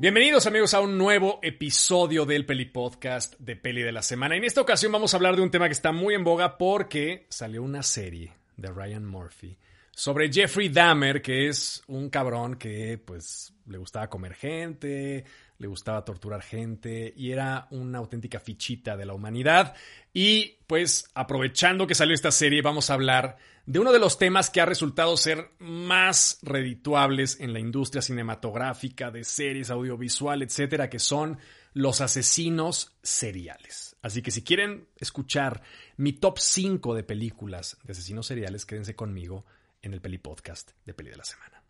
Bienvenidos amigos a un nuevo episodio del Peli Podcast de Peli de la Semana. En esta ocasión vamos a hablar de un tema que está muy en boga porque salió una serie de Ryan Murphy sobre Jeffrey Dahmer, que es un cabrón que pues le gustaba comer gente, le gustaba torturar gente y era una auténtica fichita de la humanidad. Y pues aprovechando que salió esta serie vamos a hablar de uno de los temas que ha resultado ser más redituables en la industria cinematográfica, de series, audiovisual, etcétera, que son los asesinos seriales. Así que si quieren escuchar mi top 5 de películas de asesinos seriales, quédense conmigo en el Peli Podcast de Peli de la Semana.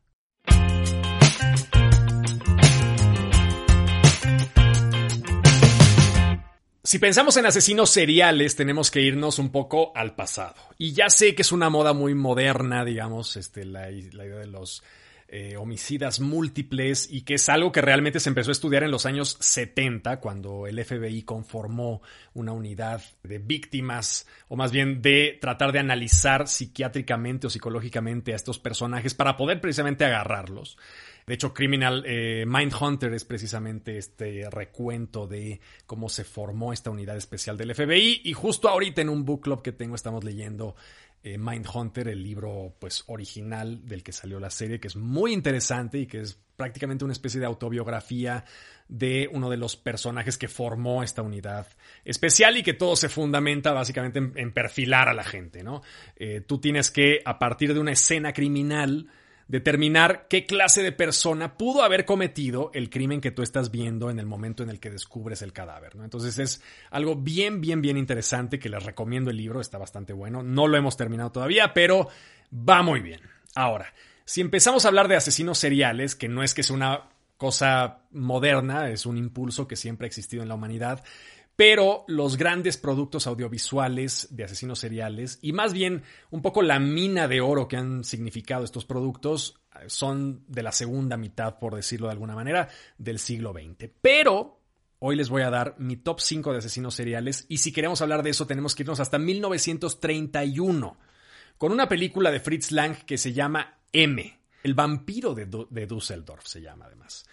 Si pensamos en asesinos seriales, tenemos que irnos un poco al pasado. Y ya sé que es una moda muy moderna, digamos, este, la, la idea de los eh, homicidas múltiples y que es algo que realmente se empezó a estudiar en los años 70, cuando el FBI conformó una unidad de víctimas, o más bien de tratar de analizar psiquiátricamente o psicológicamente a estos personajes para poder precisamente agarrarlos. De hecho, Criminal eh, Mindhunter es precisamente este recuento de cómo se formó esta unidad especial del FBI. Y justo ahorita en un book club que tengo estamos leyendo eh, Mindhunter, el libro pues original del que salió la serie, que es muy interesante y que es prácticamente una especie de autobiografía de uno de los personajes que formó esta unidad especial y que todo se fundamenta básicamente en, perfilar a la gente, ¿no? Eh, tú tienes que, a partir de una escena criminal, determinar qué clase de persona pudo haber cometido el crimen que tú estás viendo en el momento en el que descubres el cadáver. ¿no? Entonces es algo bien, bien, bien interesante que les recomiendo el libro, está bastante bueno. No lo hemos terminado todavía, pero va muy bien. Ahora, si empezamos a hablar de asesinos seriales, que no es que sea una cosa moderna, es un impulso que siempre ha existido en la humanidad, pero los grandes productos audiovisuales de asesinos seriales y más bien un poco la mina de oro que han significado estos productos eh, son de la segunda mitad, por decirlo de alguna manera, del siglo XX. Pero hoy les voy a dar mi top 5 de asesinos seriales y si queremos hablar de eso tenemos que irnos hasta 1931 con una película de Fritz Lang que se llama M, el vampiro de, de Düsseldorf se llama además.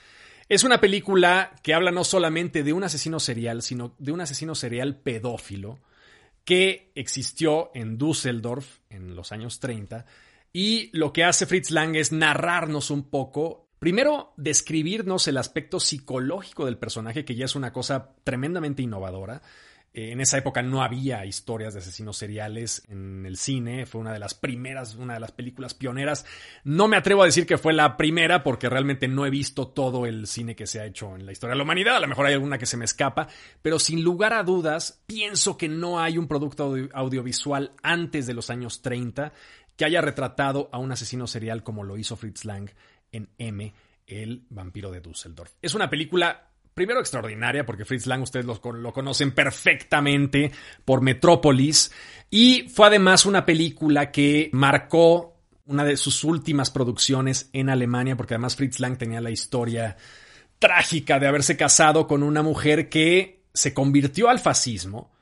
Es una película que habla no solamente de un asesino serial, sino de un asesino serial pedófilo que existió en Düsseldorf en los años 30. Y lo que hace Fritz Lang es narrarnos un poco, primero describirnos el aspecto psicológico del personaje, que ya es una cosa tremendamente innovadora. Eh, en esa época no había historias de asesinos seriales en el cine, fue una de las primeras, una de las películas pioneras. No me atrevo a decir que fue la primera porque realmente no he visto todo el cine que se ha hecho en la historia de la humanidad, a lo mejor hay alguna que se me escapa, pero sin lugar a dudas pienso que no hay un producto audiovisual antes de los años 30 que haya retratado a un asesino serial como lo hizo Fritz Lang en M, el vampiro de Düsseldorf. Es una película primero extraordinaria, porque Fritz Lang ustedes lo, lo, conocen perfectamente por Metrópolis, y fue además una película que marcó una de sus últimas producciones en Alemania, porque además Fritz Lang tenía la historia trágica de haberse casado con una mujer que se convirtió al fascismo,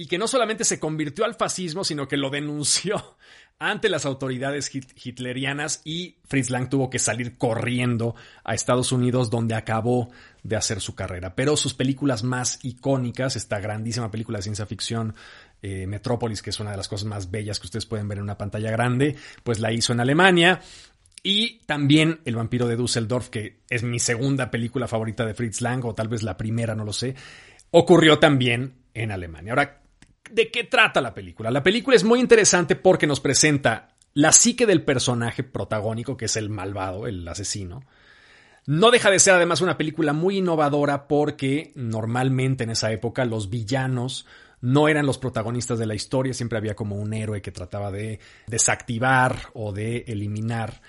y que no solamente se convirtió al fascismo, sino que lo denunció ante las autoridades hitlerianas y Fritz Lang tuvo que salir corriendo a Estados Unidos donde acabó de hacer su carrera. Pero sus películas más icónicas, esta grandísima película de ciencia ficción eh, Metrópolis, que es una de las cosas más bellas que ustedes pueden ver en una pantalla grande, pues la hizo en Alemania. Y también El vampiro de Düsseldorf, que es mi segunda película favorita de Fritz Lang, o tal vez la primera, no lo sé, ocurrió también en Alemania. Ahora, ¿De qué trata la película? La película es muy interesante porque nos presenta la psique del personaje protagónico, que es el malvado, el asesino. No deja de ser además una película muy innovadora porque normalmente en esa época los villanos no eran los protagonistas de la historia, siempre había como un héroe que trataba de desactivar o de eliminar.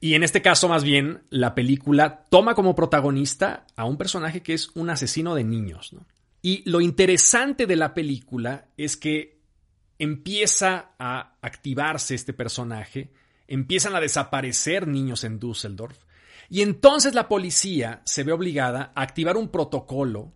Y en este caso, más bien, la película toma como protagonista a un personaje que es un asesino de niños. ¿no? Y lo interesante de la película es que empieza a activarse este personaje, empiezan a desaparecer niños en Düsseldorf, y entonces la policía se ve obligada a activar un protocolo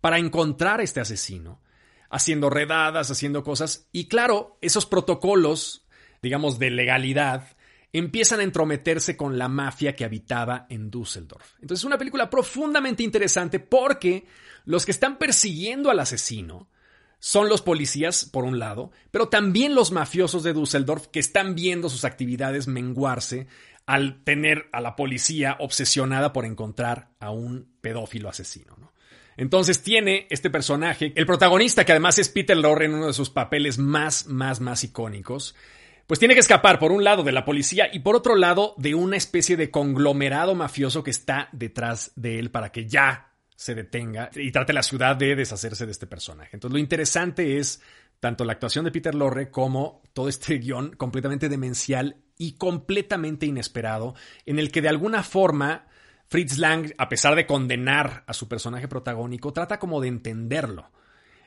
para encontrar a este asesino, haciendo redadas, haciendo cosas, y claro, esos protocolos, digamos, de legalidad, empiezan a entrometerse con la mafia que habitaba en Düsseldorf. Entonces es una película profundamente interesante porque los que están persiguiendo al asesino son los policías, por un lado, pero también los mafiosos de Düsseldorf que están viendo sus actividades menguarse al tener a la policía obsesionada por encontrar a un pedófilo asesino. Entonces tiene este personaje, el protagonista que además es Peter Lorre en uno de sus papeles más, más, más icónicos, pues tiene que escapar por un lado de la policía y por otro lado de una especie de conglomerado mafioso que está detrás de él para que ya se detenga y trate la ciudad de deshacerse de este personaje. Entonces lo interesante es tanto la actuación de Peter Lorre como todo este guion completamente demencial y completamente inesperado en el que de alguna forma Fritz Lang, a pesar de condenar a su personaje protagónico, trata como de entenderlo.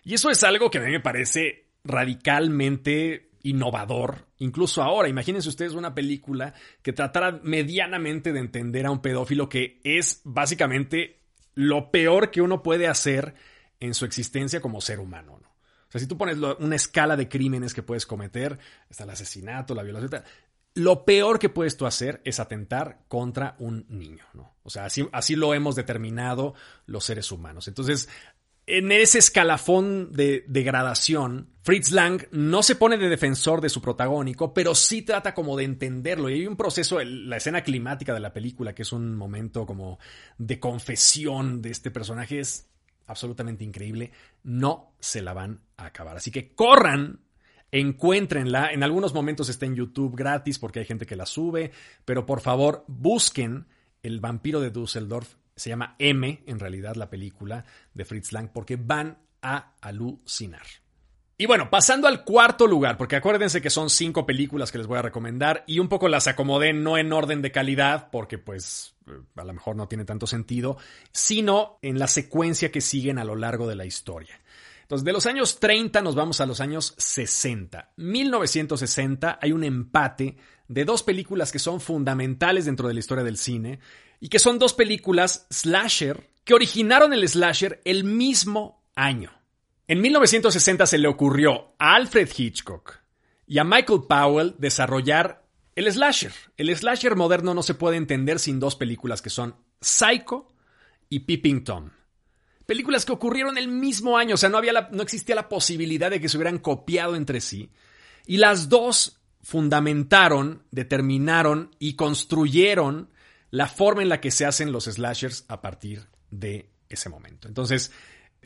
Y eso es algo que a mí me parece radicalmente innovador, incluso ahora. Imagínense ustedes una película que tratara medianamente de entender a un pedófilo que es básicamente lo peor que uno puede hacer en su existencia como ser humano. ¿no? O sea, si tú pones una escala de crímenes que puedes cometer, está el asesinato, la violación, lo peor que puedes tú hacer es atentar contra un niño. O sea, así, así lo hemos determinado los seres humanos. Entonces, en ese escalafón de degradación, Fritz Lang no se pone de defensor de su protagónico, pero sí trata como de entenderlo. Y hay un proceso, la escena climática de la película, que es un momento como de confesión de este personaje, es absolutamente increíble. No se la van a acabar. Así que corran encuéntrenla. En algunos momentos está en YouTube gratis porque hay gente que la sube, pero por favor busquen El vampiro de Düsseldorf. Se llama M, en realidad, la película de Fritz Lang, porque van a alucinar. Y bueno, pasando al cuarto lugar, porque acuérdense que son cinco películas que les voy a recomendar y un poco las acomodé no en orden de calidad, porque pues eh, a lo mejor no tiene tanto sentido, sino en la secuencia que siguen a lo largo de la historia. Entonces, de los años 30 nos vamos a los años 60. 1960 hay un empate de dos películas que son fundamentales dentro de la historia del cine y que son dos películas slasher que originaron el slasher el mismo año. En 1960 se le ocurrió a Alfred Hitchcock y a Michael Powell desarrollar el slasher. El slasher moderno no se puede entender sin dos películas que son Psycho y Peeping Tom. Películas que ocurrieron el mismo año, o sea, no, había no existía la posibilidad de que se hubieran copiado entre sí. Y las dos fundamentaron, determinaron y construyeron la forma en la que se hacen los slashers a partir de ese momento. Entonces,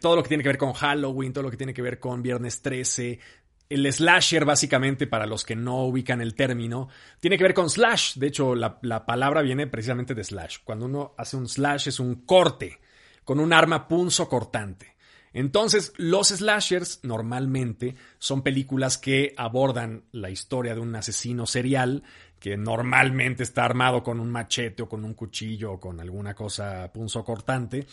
todo lo que tiene que ver con Halloween, todo lo que tiene que ver con Viernes 13, el slasher, básicamente, para los que no ubican el término, tiene que ver con slash. De hecho, la, la palabra viene precisamente de slash. Cuando uno hace un slash es un corte con un arma punzo cortante. Entonces, los slashers normalmente son películas que abordan la historia de un asesino serial que normalmente está armado con un machete o con un cuchillo o con alguna cosa punzo cortante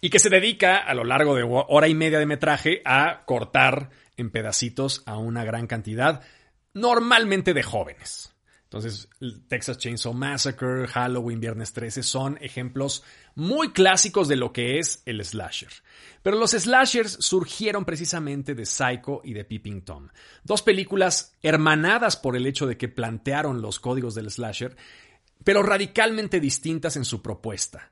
y que se dedica a lo largo de hora y media de metraje a cortar en pedacitos a una gran cantidad, normalmente de jóvenes. Entonces, Texas Chainsaw Massacre, Halloween, Viernes 13 son ejemplos muy clásicos de lo que es el slasher. Pero los slashers surgieron precisamente de Psycho y de Peeping Tom, dos películas hermanadas por el hecho de que plantearon los códigos del slasher, pero radicalmente distintas en su propuesta.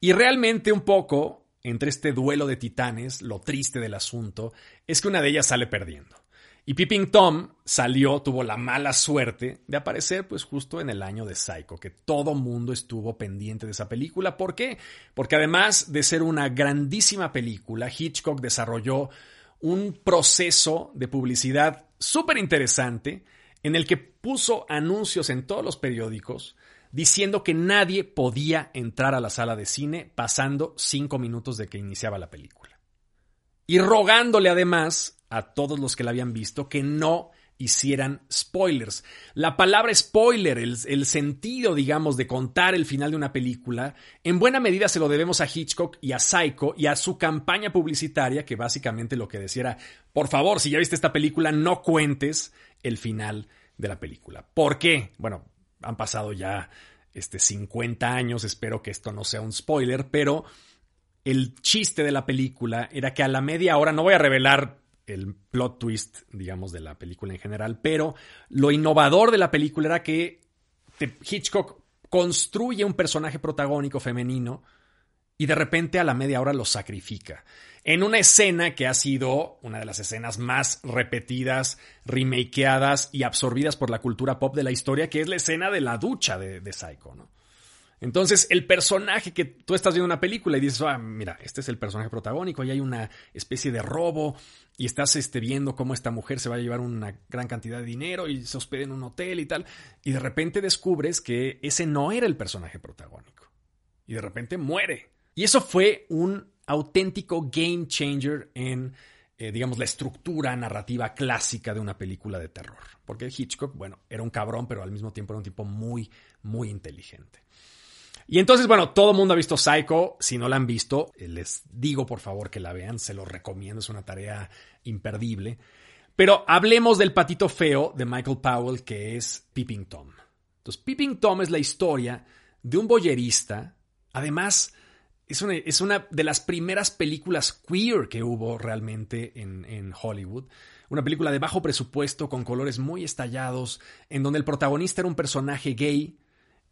Y realmente un poco, entre este duelo de titanes, lo triste del asunto, es que una de ellas sale perdiendo. Y Peeping Tom salió, tuvo la mala suerte de aparecer pues justo en el año de Psycho, que todo mundo estuvo pendiente de esa película. ¿Por qué? Porque además de ser una grandísima película, Hitchcock desarrolló un proceso de publicidad súper interesante en el que puso anuncios en todos los periódicos diciendo que nadie podía entrar a la sala de cine pasando cinco minutos de que iniciaba la película. Y rogándole además a todos los que la habían visto que no hicieran spoilers. La palabra spoiler, el, sentido, digamos, de contar el final de una película, en buena medida se lo debemos a Hitchcock y a Psycho y a su campaña publicitaria, que básicamente lo que decía era, por favor, si ya viste esta película, no cuentes el final de la película. ¿Por qué? Bueno, han pasado ya este, 50 años, espero que esto no sea un spoiler, pero el chiste de la película era que a la media hora, no voy a revelar el plot twist, digamos, de la película en general, pero lo innovador de la película era que Hitchcock construye un personaje protagónico femenino y de repente a la media hora lo sacrifica. En una escena que ha sido una de las escenas más repetidas, remakeadas y absorbidas por la cultura pop de la historia, que es la escena de la ducha de, Psycho, ¿no? Entonces, el personaje que tú estás viendo una película y dices, ah, mira, este es el personaje protagónico, y hay una especie de robo, y estás este, viendo cómo esta mujer se va a llevar una gran cantidad de dinero y se hospeda en un hotel y tal, y de repente descubres que ese no era el personaje protagónico. Y de repente muere. Y eso fue un auténtico game changer en, eh, digamos, la estructura narrativa clásica de una película de terror. Porque Hitchcock, bueno, era un cabrón, pero al mismo tiempo era un tipo muy, muy inteligente. Y entonces, bueno, todo el mundo ha visto Psycho. Si no la han visto, eh, les digo por favor que la vean, se lo recomiendo, es una tarea imperdible. Pero hablemos del patito feo de Michael Powell, que es Peeping Tom. Entonces, Peeping Tom es la historia de un boyerista. Además, es una, es una de las primeras películas queer que hubo realmente en, en Hollywood. Una película de bajo presupuesto, con colores muy estallados, en donde el protagonista era un personaje gay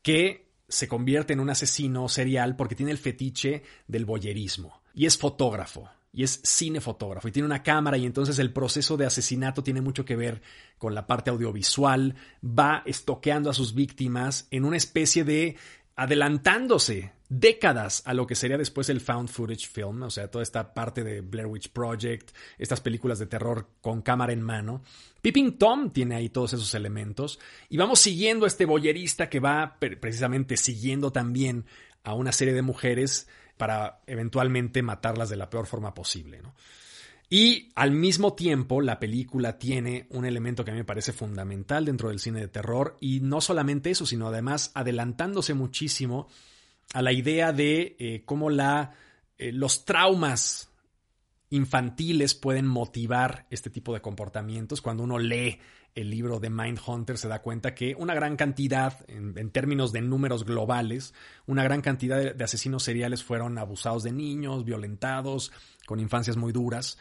que se convierte en un asesino serial porque tiene el fetiche del boyerismo. Y es fotógrafo y es cinefotógrafo y tiene una cámara y entonces el proceso de asesinato tiene mucho que ver con la parte audiovisual, va estoqueando a sus víctimas en una especie de adelantándose décadas a lo que sería después el found footage film, o sea, toda esta parte de Blair Witch Project, estas películas de terror con cámara en mano. Peeping Tom tiene ahí todos esos elementos y vamos siguiendo a este boyerista que va precisamente siguiendo también a una serie de mujeres para eventualmente matarlas de la peor forma posible, Y al mismo tiempo, la película tiene un elemento que a mí me parece fundamental dentro del cine de terror, y no solamente eso, sino además adelantándose muchísimo a la idea de eh, cómo la, eh, los traumas infantiles pueden motivar este tipo de comportamientos. Cuando uno lee el libro de Mindhunter se da cuenta que una gran cantidad, en, términos de números globales, una gran cantidad de, de, asesinos seriales fueron abusados de niños, violentados, con infancias muy duras.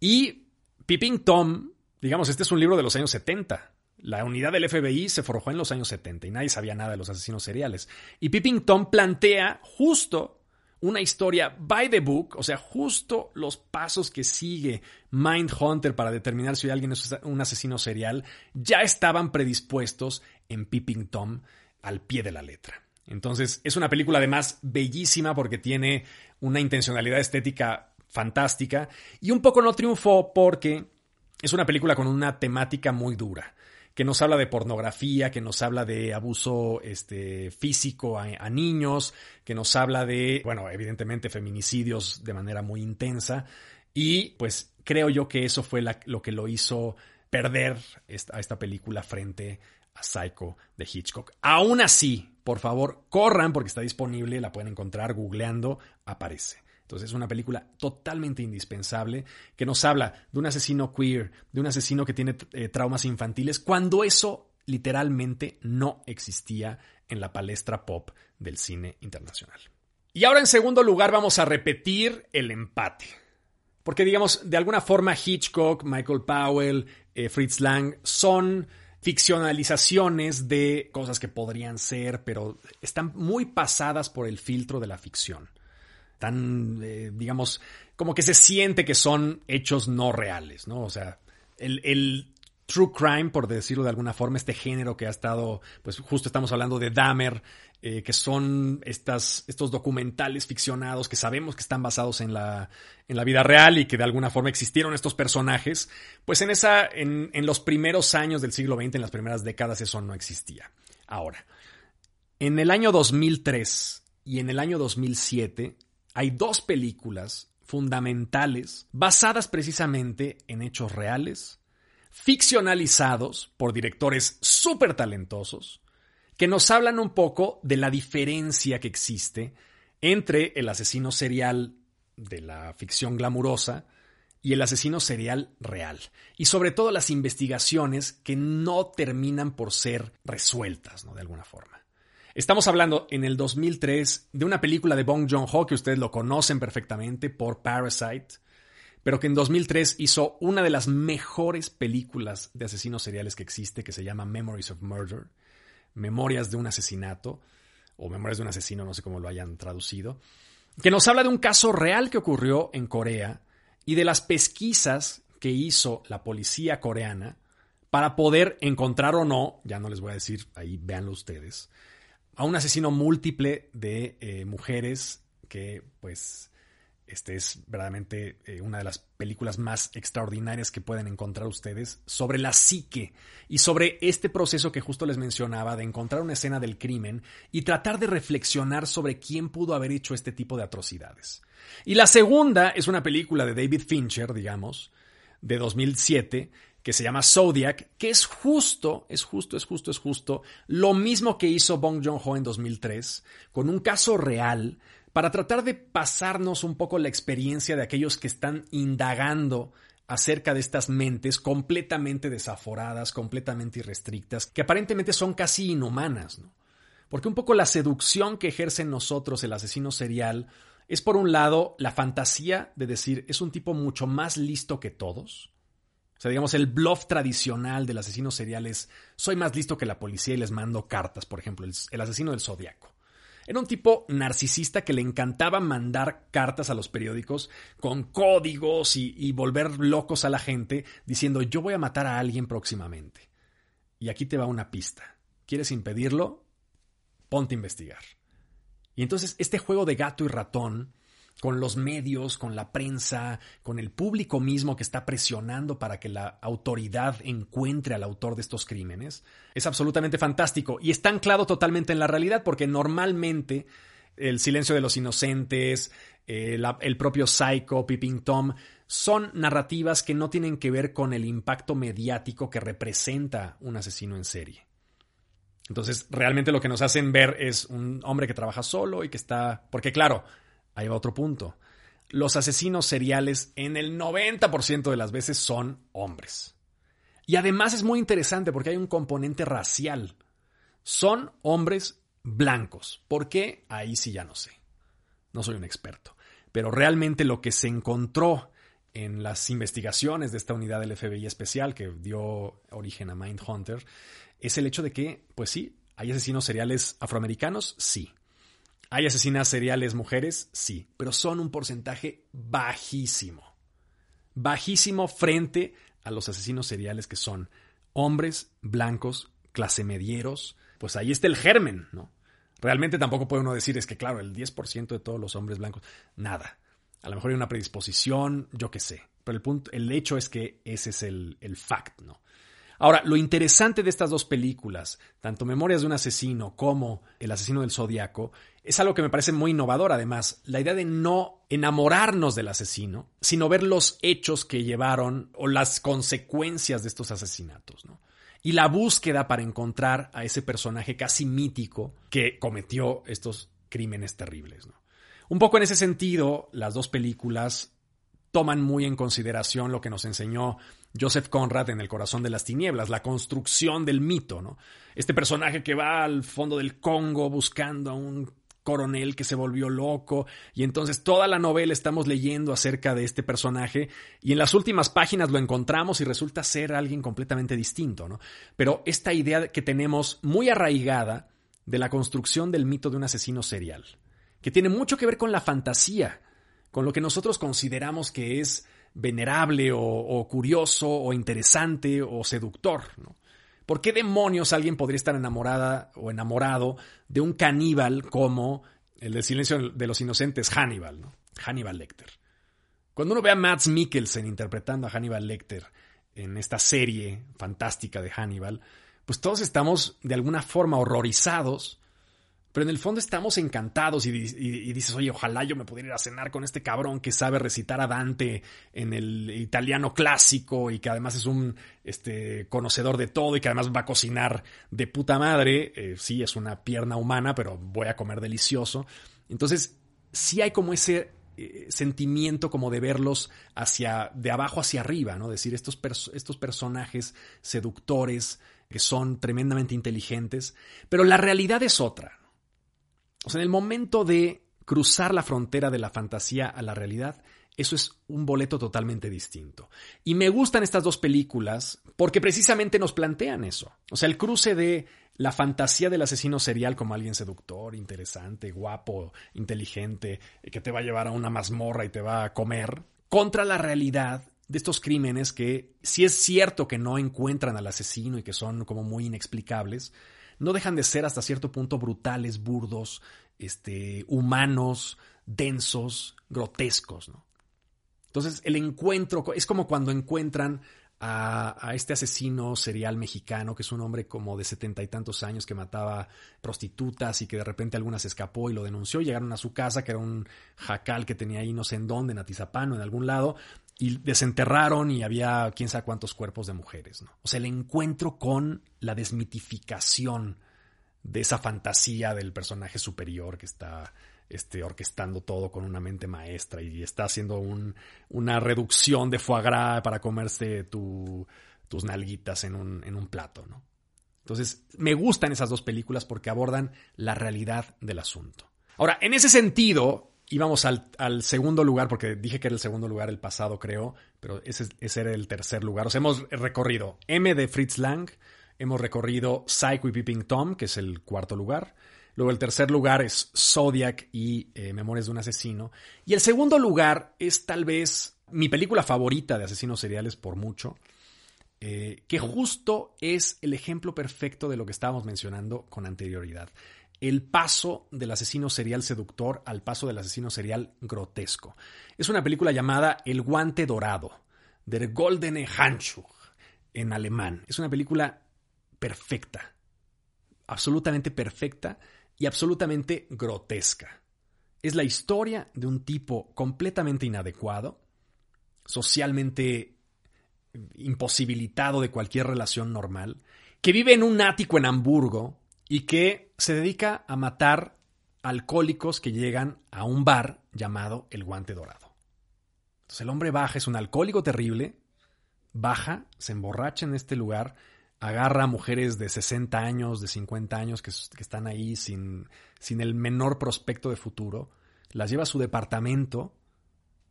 Y Peeping Tom, digamos, este es un libro de los años 70. La unidad del FBI se forjó en los años 70 y nadie sabía nada de los asesinos seriales. Y Peeping Tom plantea justo una historia by the book, o sea, justo los pasos que sigue Mindhunter para determinar si alguien es un asesino serial, ya estaban predispuestos en Peeping Tom al pie de la letra. Entonces, es una película además bellísima porque tiene una intencionalidad estética fantástica y un poco no triunfó porque es una película con una temática muy dura que nos habla de pornografía, que nos habla de abuso este, físico a, niños, que nos habla de, bueno, evidentemente feminicidios de manera muy intensa. Y pues creo yo que eso fue lo que lo hizo perder a esta película frente a Psycho de Hitchcock. Aún así, por favor, corran porque está disponible, la pueden encontrar googleando, aparece. Entonces es una película totalmente indispensable que nos habla de un asesino queer, de un asesino que tiene eh, traumas infantiles, cuando eso literalmente no existía en la palestra pop del cine internacional. Y ahora en segundo lugar vamos a repetir el empate. Porque digamos, de alguna forma Hitchcock, Michael Powell, eh, Fritz Lang son ficcionalizaciones de cosas que podrían ser, pero están muy pasadas por el filtro de la ficción tan, eh, digamos, como que se siente que son hechos no reales, ¿no? O sea, el, true crime, por decirlo de alguna forma, este género que ha estado, pues justo estamos hablando de Dahmer, eh, que son estas, estos documentales ficcionados que sabemos que están basados en la, en la vida real y que de alguna forma existieron estos personajes, pues en, esa, en, en los primeros años del siglo XX, en las primeras décadas, eso no existía. Ahora, en el año 2003 y en el año 2007 hay dos películas fundamentales basadas precisamente en hechos reales, ficcionalizados por directores súper talentosos, que nos hablan un poco de la diferencia que existe entre el asesino serial de la ficción glamurosa y el asesino serial real. Y sobre todo las investigaciones que no terminan por ser resueltas, ¿no? De alguna forma. Estamos hablando en el 2003 de una película de Bong Joon-ho que ustedes lo conocen perfectamente por Parasite, pero que en 2003 hizo una de las mejores películas de asesinos seriales que existe, que se llama Memories of Murder. Memorias de un asesinato, o Memorias de un asesino, no sé cómo lo hayan traducido, que nos habla de un caso real que ocurrió en Corea y de las pesquisas que hizo la policía coreana para poder encontrar o no, ya no les voy a decir, ahí véanlo ustedes, a un asesino múltiple de eh, mujeres que pues este es verdaderamente eh, una de las películas más extraordinarias que pueden encontrar ustedes sobre la psique y sobre este proceso que justo les mencionaba de encontrar una escena del crimen y tratar de reflexionar sobre quién pudo haber hecho este tipo de atrocidades. Y la segunda es una película de David Fincher, digamos, de 2007, que se llama Zodiac, que es justo, es justo, es justo, es justo, lo mismo que hizo Bong Joon-ho en 2003, con un caso real para tratar de pasarnos un poco la experiencia de aquellos que están indagando acerca de estas mentes completamente desaforadas, completamente irrestrictas, que aparentemente son casi inhumanas, ¿no? Porque un poco la seducción que ejerce en nosotros el asesino serial es por un lado la fantasía de decir es un tipo mucho más listo que todos. O sea, digamos, el bluff tradicional del asesino serial es soy más listo que la policía y les mando cartas, por ejemplo, el, asesino del zodiaco. Era un tipo narcisista que le encantaba mandar cartas a los periódicos con códigos y, volver locos a la gente diciendo yo voy a matar a alguien próximamente. Y aquí te va una pista. ¿Quieres impedirlo? Ponte a investigar. Y entonces este juego de gato y ratón con los medios, con la prensa, con el público mismo que está presionando para que la autoridad encuentre al autor de estos crímenes, es absolutamente fantástico y está anclado totalmente en la realidad porque normalmente el silencio de los inocentes, eh, el propio Psycho, Peeping Tom, son narrativas que no tienen que ver con el impacto mediático que representa un asesino en serie. Entonces, realmente lo que nos hacen ver es un hombre que trabaja solo y que está... Porque claro, Ahí va otro punto. Los asesinos seriales en el 90% de las veces son hombres. Y además es muy interesante porque hay un componente racial. Son hombres blancos. ¿Por qué? Ahí sí ya no sé. No soy un experto. Pero realmente lo que se encontró en las investigaciones de esta unidad del FBI especial que dio origen a Mindhunter es el hecho de que, pues sí, hay asesinos seriales afroamericanos, sí. ¿Hay asesinas seriales mujeres? Sí, pero son un porcentaje bajísimo. Bajísimo frente a los asesinos seriales que son hombres blancos, clase medieros. Pues ahí está el germen, ¿no? Realmente tampoco puede uno decir es que, claro, el 10% de todos los hombres blancos, nada. A lo mejor hay una predisposición, yo qué sé. Pero el, punto, el hecho es que ese es el, el fact, ¿no? Ahora, lo interesante de estas dos películas, tanto Memorias de un asesino como El asesino del zodiaco, es algo que me parece muy innovador además, la idea de no enamorarnos del asesino, sino ver los hechos que llevaron o las consecuencias de estos asesinatos, ¿no? Y la búsqueda para encontrar a ese personaje casi mítico que cometió estos crímenes terribles. Un poco en ese sentido, las dos películas toman muy en consideración lo que nos enseñó Joseph Conrad en El corazón de las tinieblas, la construcción del mito, ¿no? Este personaje que va al fondo del Congo buscando a un coronel que se volvió loco y entonces toda la novela estamos leyendo acerca de este personaje y en las últimas páginas lo encontramos y resulta ser alguien completamente distinto, ¿no? Pero esta idea que tenemos muy arraigada de la construcción del mito de un asesino serial, que tiene mucho que ver con la fantasía, con lo que nosotros consideramos que es venerable o, curioso o interesante o seductor. ¿no? ¿Por qué demonios alguien podría estar enamorada o enamorado de un caníbal como el del silencio de los inocentes, Hannibal. Hannibal Lecter? Cuando uno ve a Mads Mikkelsen interpretando a Hannibal Lecter en esta serie fantástica de Hannibal, pues todos estamos de alguna forma horrorizados pero en el fondo estamos encantados y, dices, oye, ojalá yo me pudiera ir a cenar con este cabrón que sabe recitar a Dante en el italiano clásico y que además es un este, conocedor de todo y que además va a cocinar de puta madre. Eh, sí, es una pierna humana, pero voy a comer delicioso. Entonces, sí hay como ese eh, sentimiento como de verlos hacia, de abajo hacia arriba, ¿no? Decir, estos, estos personajes seductores que son tremendamente inteligentes, pero la realidad es otra. O sea, en el momento de cruzar la frontera de la fantasía a la realidad, eso es un boleto totalmente distinto. Y me gustan estas dos películas porque precisamente nos plantean eso. O sea, el cruce de la fantasía del asesino serial como alguien seductor, interesante, guapo, inteligente, que te va a llevar a una mazmorra y te va a comer, contra la realidad de estos crímenes que, si es cierto que no encuentran al asesino y que son como muy inexplicables, no dejan de ser hasta cierto punto brutales, burdos, este, humanos, densos, grotescos, ¿no? Entonces, el encuentro es como cuando encuentran a, este asesino serial mexicano, que es un hombre como de setenta y tantos años que mataba prostitutas y que de repente alguna se escapó y lo denunció. Llegaron a su casa, que era un jacal que tenía ahí no sé en dónde, en Atizapán o en algún lado, y desenterraron y había quién sabe cuántos cuerpos de mujeres. ¿no? O sea, el encuentro con la desmitificación de esa fantasía del personaje superior que está este, orquestando todo con una mente maestra y está haciendo una reducción de foie gras para comerse tus nalguitas en un, en un plato, ¿no? Entonces, me gustan esas dos películas porque abordan la realidad del asunto. Ahora, en ese sentido, íbamos al, al, segundo lugar, porque dije que era el segundo lugar el pasado, creo, pero ese, ese, era el tercer lugar. O sea, hemos recorrido M de Fritz Lang, hemos recorrido Psycho y Peeping Tom, que es el cuarto lugar, Luego el tercer lugar es Zodiac y eh, Memorias de un asesino. Y el segundo lugar es tal vez mi película favorita de asesinos seriales por mucho, eh, que justo es el ejemplo perfecto de lo que estábamos mencionando con anterioridad. El paso del asesino serial seductor al paso del asesino serial grotesco. Es una película llamada El guante dorado, Der Goldene Handschuh, en alemán. Es una película perfecta, absolutamente perfecta y absolutamente grotesca. Es la historia de un tipo completamente inadecuado, socialmente imposibilitado de cualquier relación normal, que vive en un ático en Hamburgo y que se dedica a matar alcohólicos que llegan a un bar llamado El Guante Dorado. Entonces el hombre baja, es un alcohólico terrible, baja, se emborracha en este lugar agarra a mujeres de 60 años, de 50 años que, están ahí sin, sin el menor prospecto de futuro, las lleva a su departamento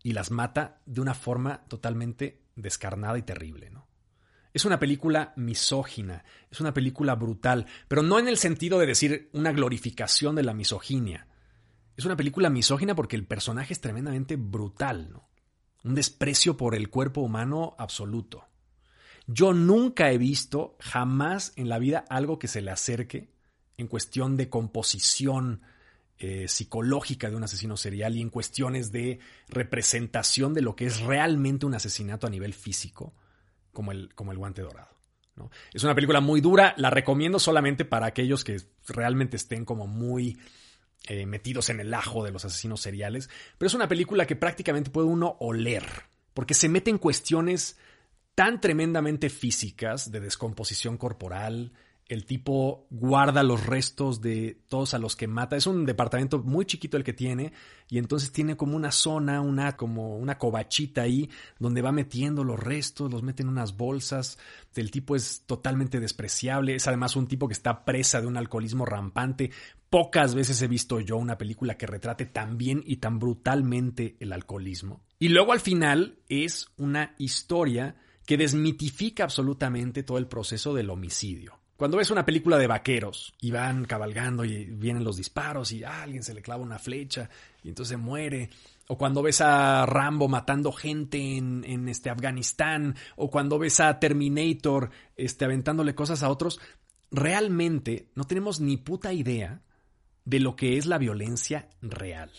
y las mata de una forma totalmente descarnada y terrible, ¿no? Es una película misógina, es una película brutal, pero no en el sentido de decir una glorificación de la misoginia. Es una película misógina porque el personaje es tremendamente brutal. Un desprecio por el cuerpo humano absoluto. Yo nunca he visto jamás en la vida algo que se le acerque en cuestión de composición eh, psicológica de un asesino serial y en cuestiones de representación de lo que es realmente un asesinato a nivel físico, como el, como el guante dorado. ¿no? Es una película muy dura, la recomiendo solamente para aquellos que realmente estén como muy eh, metidos en el ajo de los asesinos seriales, pero es una película que prácticamente puede uno oler, porque se mete en cuestiones tan tremendamente físicas de descomposición corporal. El tipo guarda los restos de todos a los que mata. Es un departamento muy chiquito el que tiene y entonces tiene como una zona, una como una covachita ahí donde va metiendo los restos, los mete en unas bolsas. El tipo es totalmente despreciable. Es además un tipo que está presa de un alcoholismo rampante. Pocas veces he visto yo una película que retrate tan bien y tan brutalmente el alcoholismo. Y luego al final es una historia que desmitifica absolutamente todo el proceso del homicidio. Cuando ves una película de vaqueros y van cabalgando y vienen los disparos y a alguien se le clava una flecha y entonces muere, o cuando ves a Rambo matando gente en, este Afganistán, o cuando ves a Terminator este, aventándole cosas a otros, realmente no tenemos ni puta idea de lo que es la violencia real.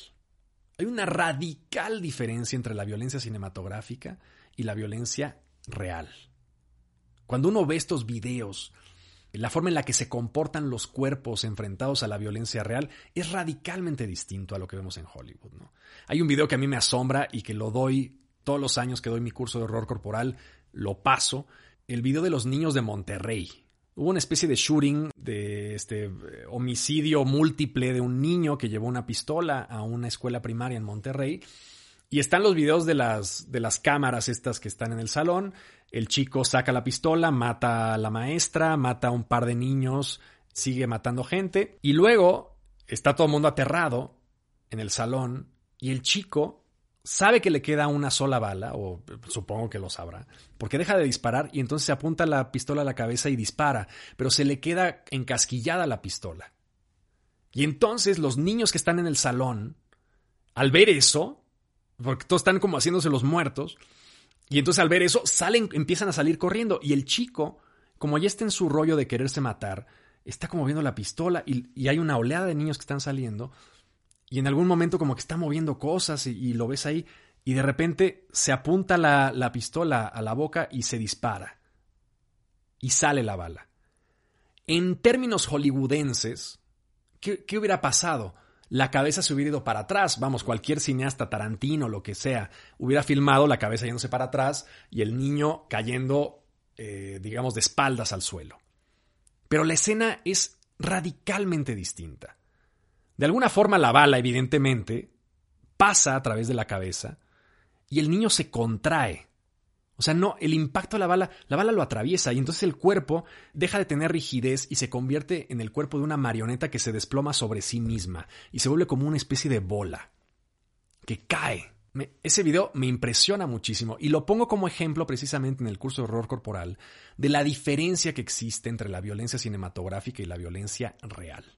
Hay una radical diferencia entre la violencia cinematográfica y la violencia real. Cuando uno ve estos videos, la forma en la que se comportan los cuerpos enfrentados a la violencia real es radicalmente distinto a lo que vemos en Hollywood. ¿no? Hay un video que a mí me asombra y que lo doy todos los años que doy mi curso de horror corporal, lo paso, el video de los niños de Monterrey. Hubo una especie de shooting, de este homicidio múltiple de un niño que llevó una pistola a una escuela primaria en Monterrey y están los videos de las, de las cámaras estas que están en el salón. El chico saca la pistola, mata a la maestra, mata a un par de niños, sigue matando gente. Y luego está todo el mundo aterrado en el salón y el chico sabe que le queda una sola bala, o supongo que lo sabrá, porque deja de disparar y entonces se apunta la pistola a la cabeza y dispara, pero se le queda encasquillada la pistola. Y entonces los niños que están en el salón, al ver eso, porque todos están como haciéndose los muertos, y entonces al ver eso salen, empiezan a salir corriendo, y el chico, como ya está en su rollo de quererse matar, está como viendo la pistola y, y hay una oleada de niños que están saliendo, y en algún momento como que está moviendo cosas y, lo ves ahí y de repente se apunta la, pistola a la boca y se dispara. Y sale la bala. En términos hollywoodenses, ¿qué, ¿qué, hubiera pasado? La cabeza se hubiera ido para atrás. Vamos, cualquier cineasta, Tarantino, lo que sea, hubiera filmado la cabeza yéndose para atrás y el niño cayendo, eh, digamos, de espaldas al suelo. Pero la escena es radicalmente distinta. De alguna forma la bala, evidentemente, pasa a través de la cabeza y el niño se contrae. O sea, no, el impacto de la bala, la bala lo atraviesa y entonces el cuerpo deja de tener rigidez y se convierte en el cuerpo de una marioneta que se desploma sobre sí misma y se vuelve como una especie de bola que cae. ese video me impresiona muchísimo y lo pongo como ejemplo precisamente en el curso de horror corporal de la diferencia que existe entre la violencia cinematográfica y la violencia real.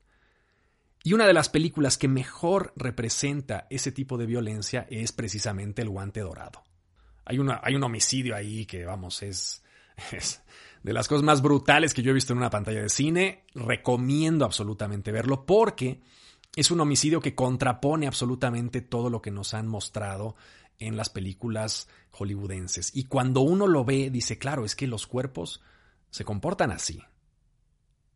Y una de las películas que mejor representa ese tipo de violencia es precisamente El Guante Dorado. Hay, una, hay un homicidio ahí que, vamos, es, es de las cosas más brutales que yo he visto en una pantalla de cine. Recomiendo absolutamente verlo porque es un homicidio que contrapone absolutamente todo lo que nos han mostrado en las películas hollywoodenses. Y cuando uno lo ve, dice, claro, es que los cuerpos se comportan así.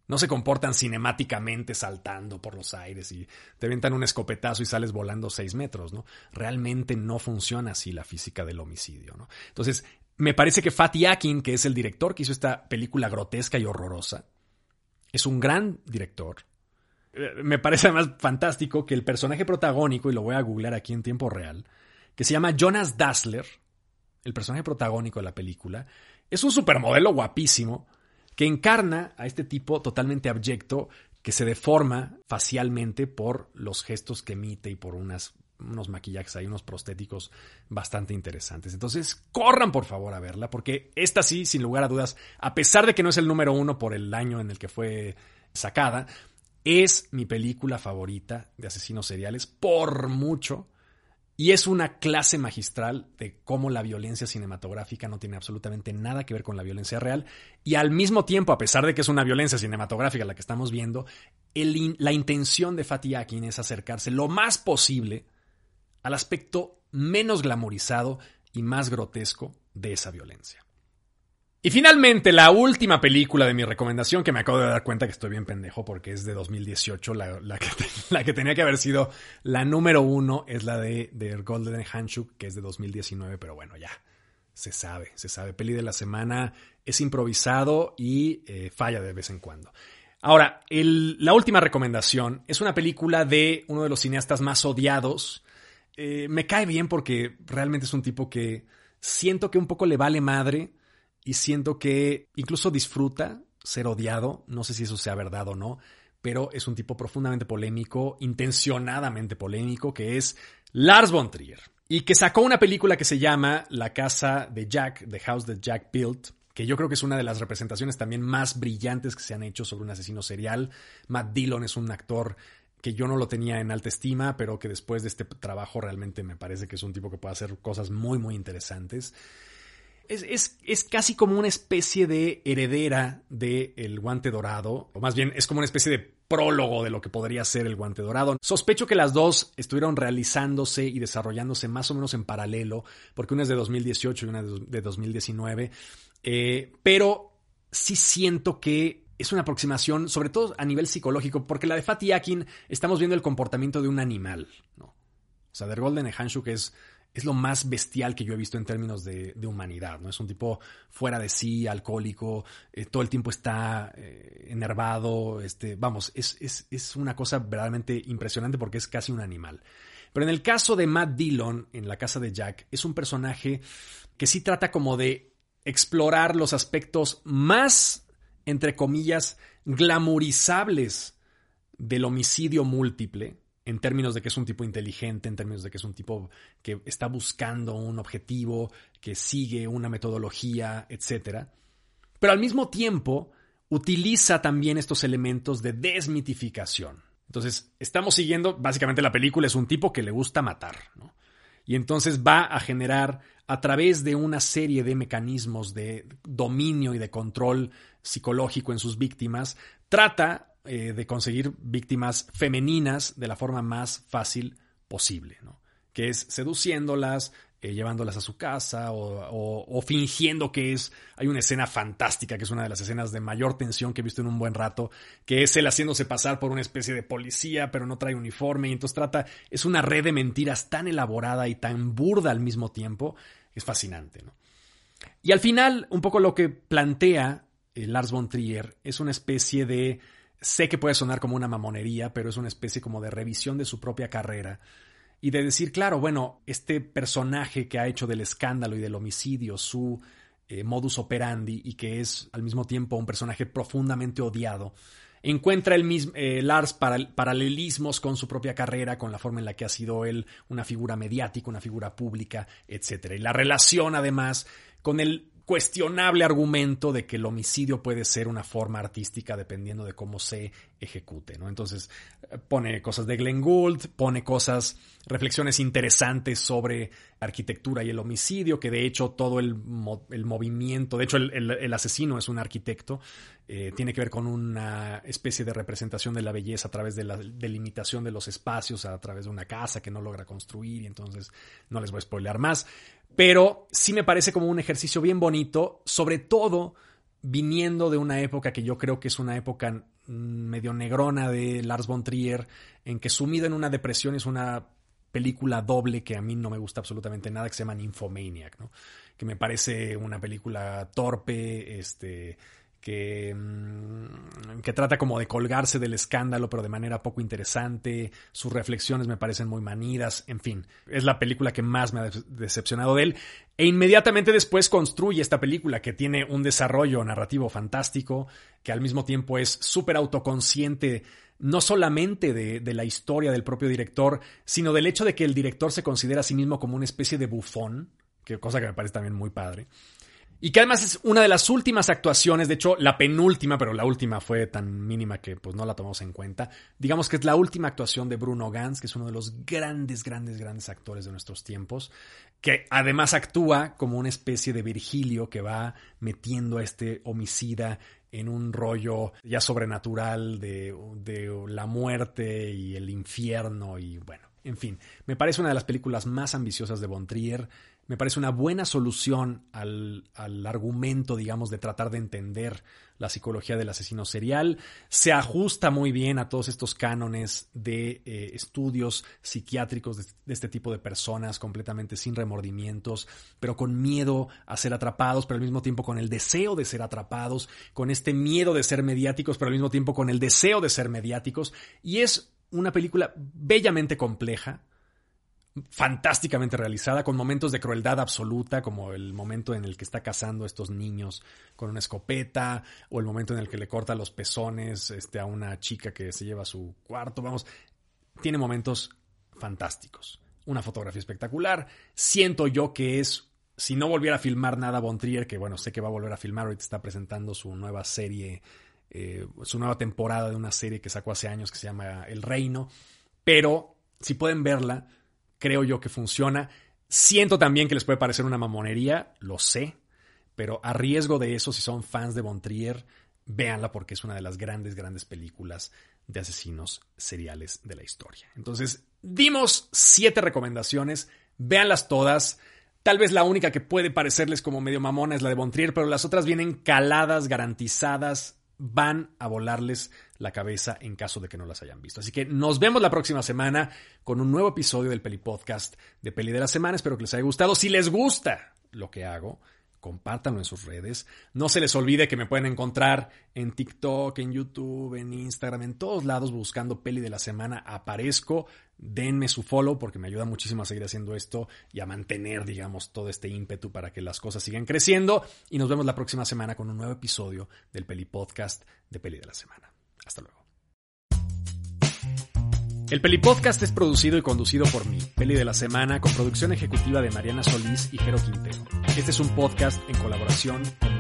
No se comportan cinemáticamente saltando por los aires y te ventan un escopetazo y sales volando seis metros, ¿no? Realmente no funciona así la física del homicidio, ¿no? Entonces, me parece que Fatih Akin, que es el director que hizo esta película grotesca y horrorosa, es un gran director. Eh, me parece además fantástico que el personaje protagónico, y lo voy a googlear aquí en tiempo real, que se llama Jonas Dassler, el personaje protagónico de la película, es un supermodelo guapísimo que encarna a este tipo totalmente abyecto que se deforma facialmente por los gestos que emite y por unas, unos maquillajes ahí, unos prostéticos bastante interesantes. Entonces, corran por favor a verla, porque esta sí, sin lugar a dudas, a pesar de que no es el número uno por el año en el que fue sacada, es mi película favorita de asesinos seriales por mucho y es una clase magistral de cómo la violencia cinematográfica no tiene absolutamente nada que ver con la violencia real. Y al mismo tiempo, a pesar de que es una violencia cinematográfica la que estamos viendo, la intención de Fatih Akin es acercarse lo más posible al aspecto menos glamorizado y más grotesco de esa violencia. Y finalmente, la última película de mi recomendación, que me acabo de dar cuenta que estoy bien pendejo porque es de 2018, la, que, la que, tenía que haber sido la número uno es la de, de Golden Handshake, que es de 2019, pero bueno, ya, se sabe, se sabe. Peli de la semana es improvisado y eh, falla de vez en cuando. Ahora, la última recomendación es una película de uno de los cineastas más odiados. Eh, me cae bien porque realmente es un tipo que siento que un poco le vale madre y siento que incluso disfruta ser odiado, no sé si eso sea verdad o no, pero es un tipo profundamente polémico, intencionadamente polémico, que es Lars von Trier, y que sacó una película que se llama La casa de Jack, The House that Jack Built, que yo creo que es una de las representaciones también más brillantes que se han hecho sobre un asesino serial. Matt Dillon es un actor que yo no lo tenía en alta estima, pero que después de este trabajo realmente me parece que es un tipo que puede hacer cosas muy, muy interesantes. Es, casi como una especie de heredera del el guante dorado, o más bien es como una especie de prólogo de lo que podría ser el guante dorado. Sospecho que las dos estuvieron realizándose y desarrollándose más o menos en paralelo, porque una es de 2018 y una de 2019, eh, pero sí siento que es una aproximación, sobre todo a nivel psicológico, porque la de Fatih Akin estamos viendo el comportamiento de un animal, ¿no? O sea, The Golden que es es lo más bestial que yo he visto en términos de, humanidad, ¿no? Es un tipo fuera de sí, alcohólico, eh, todo el tiempo está eh, enervado, este, vamos, es, es, una cosa verdaderamente impresionante porque es casi un animal. Pero en el caso de Matt Dillon, en la casa de Jack, es un personaje que sí trata como de explorar los aspectos más, entre comillas, glamorizables del homicidio múltiple, en términos de que es un tipo inteligente, en términos de que es un tipo que está buscando un objetivo, que sigue una metodología, etc. Pero al mismo tiempo utiliza también estos elementos de desmitificación. Entonces, estamos siguiendo, básicamente la película es un tipo que le gusta matar, ¿no? Y entonces va a generar a través de una serie de mecanismos de dominio y de control psicológico en sus víctimas, trata eh, de conseguir víctimas femeninas de la forma más fácil posible, ¿no? que es seduciéndolas, eh, llevándolas a su casa o, fingiendo que es... Hay una escena fantástica, que es una de las escenas de mayor tensión que he visto en un buen rato, que es él haciéndose pasar por una especie de policía, pero no trae uniforme, y entonces trata... Es una red de mentiras tan elaborada y tan burda al mismo tiempo, es fascinante. Y al final, un poco lo que plantea eh, Lars von Trier es una especie de Sé que puede sonar como una mamonería, pero es una especie como de revisión de su propia carrera y de decir, claro, bueno, este personaje que ha hecho del escándalo y del homicidio su eh, modus operandi y que es al mismo tiempo un personaje profundamente odiado, encuentra el mismo, eh, Lars paralelismos con su propia carrera, con la forma en la que ha sido él una figura mediática, una figura pública, etc. Y la relación además con el cuestionable argumento de que el homicidio puede ser una forma artística dependiendo de cómo se ejecute, ¿no? Entonces pone cosas de Glenn Gould, pone cosas, reflexiones interesantes sobre arquitectura y el homicidio, que de hecho todo el, movimiento, de hecho el, asesino es un arquitecto, eh, tiene que ver con una especie de representación de la belleza a través de la delimitación de los espacios, a través de una casa que no logra construir, y entonces no les voy a spoilear más, pero sí me parece como un ejercicio bien bonito, sobre todo viniendo de una época que yo creo que es una época medio negrona de Lars von Trier, en que sumido en una depresión es una película doble que a mí no me gusta absolutamente nada, que se llama Nymphomaniac, ¿no? que me parece una película torpe, este, que, mm, que, trata como de colgarse del escándalo, pero de manera poco interesante. Sus reflexiones me parecen muy manidas. En fin, es la película que más me ha decepcionado de él. E inmediatamente después construye esta película que tiene un desarrollo narrativo fantástico, que al mismo tiempo es súper autoconsciente no solamente de, de, la historia del propio director, sino del hecho de que el director se considera a sí mismo como una especie de bufón, que cosa que me parece también muy padre. Y que además es una de las últimas actuaciones, de hecho la penúltima, pero la última fue tan mínima que pues no la tomamos en cuenta. Digamos que es la última actuación de Bruno Gans, que es uno de los grandes, grandes, grandes actores de nuestros tiempos, que además actúa como una especie de Virgilio que va metiendo a este homicida en un rollo ya sobrenatural de, de la muerte y el infierno y bueno, en fin, me parece una de las películas más ambiciosas de Von Trier me parece una buena solución al, argumento, digamos, de tratar de entender la psicología del asesino serial. Se ajusta muy bien a todos estos cánones de eh, estudios psiquiátricos de, este tipo de personas, completamente sin remordimientos, pero con miedo a ser atrapados, pero al mismo tiempo con el deseo de ser atrapados, con este miedo de ser mediáticos, pero al mismo tiempo con el deseo de ser mediáticos. Y es una película bellamente compleja fantásticamente realizada, con momentos de crueldad absoluta, como el momento en el que está cazando a estos niños con una escopeta, o el momento en el que le corta los pezones este, a una chica que se lleva a su cuarto. Vamos, tiene momentos fantásticos. Una fotografía espectacular. Siento yo que es, si no volviera a filmar nada Bontrier, que bueno, sé que va a volver a filmar, está presentando su nueva serie, eh, su nueva temporada de una serie que sacó hace años que se llama El Reino, pero si pueden verla, creo yo que funciona. Siento también que les puede parecer una mamonería, lo sé, pero a riesgo de eso, si son fans de Bontrier, véanla porque es una de las grandes, grandes películas de asesinos seriales de la historia. Entonces, dimos siete recomendaciones, véanlas todas. Tal vez la única que puede parecerles como medio mamona es la de Bontrier, pero las otras vienen caladas, garantizadas, van a volarles la cabeza en caso de que no las hayan visto. Así que nos vemos la próxima semana con un nuevo episodio del Peli Podcast de Peli de la Semana. Espero que les haya gustado. Si les gusta lo que hago, compártanlo en sus redes. No se les olvide que me pueden encontrar en TikTok, en YouTube, en Instagram, en todos lados buscando Peli de la Semana. Aparezco, denme su follow porque me ayuda muchísimo a seguir haciendo esto y a mantener, digamos, todo este ímpetu para que las cosas sigan creciendo. Y nos vemos la próxima semana con un nuevo episodio del Peli Podcast de Peli de la Semana. Hasta luego. El Peli Podcast es producido y conducido por mí, Peli de la Semana, con producción ejecutiva de Mariana Solís y Jero Quintero. Este es un podcast en colaboración con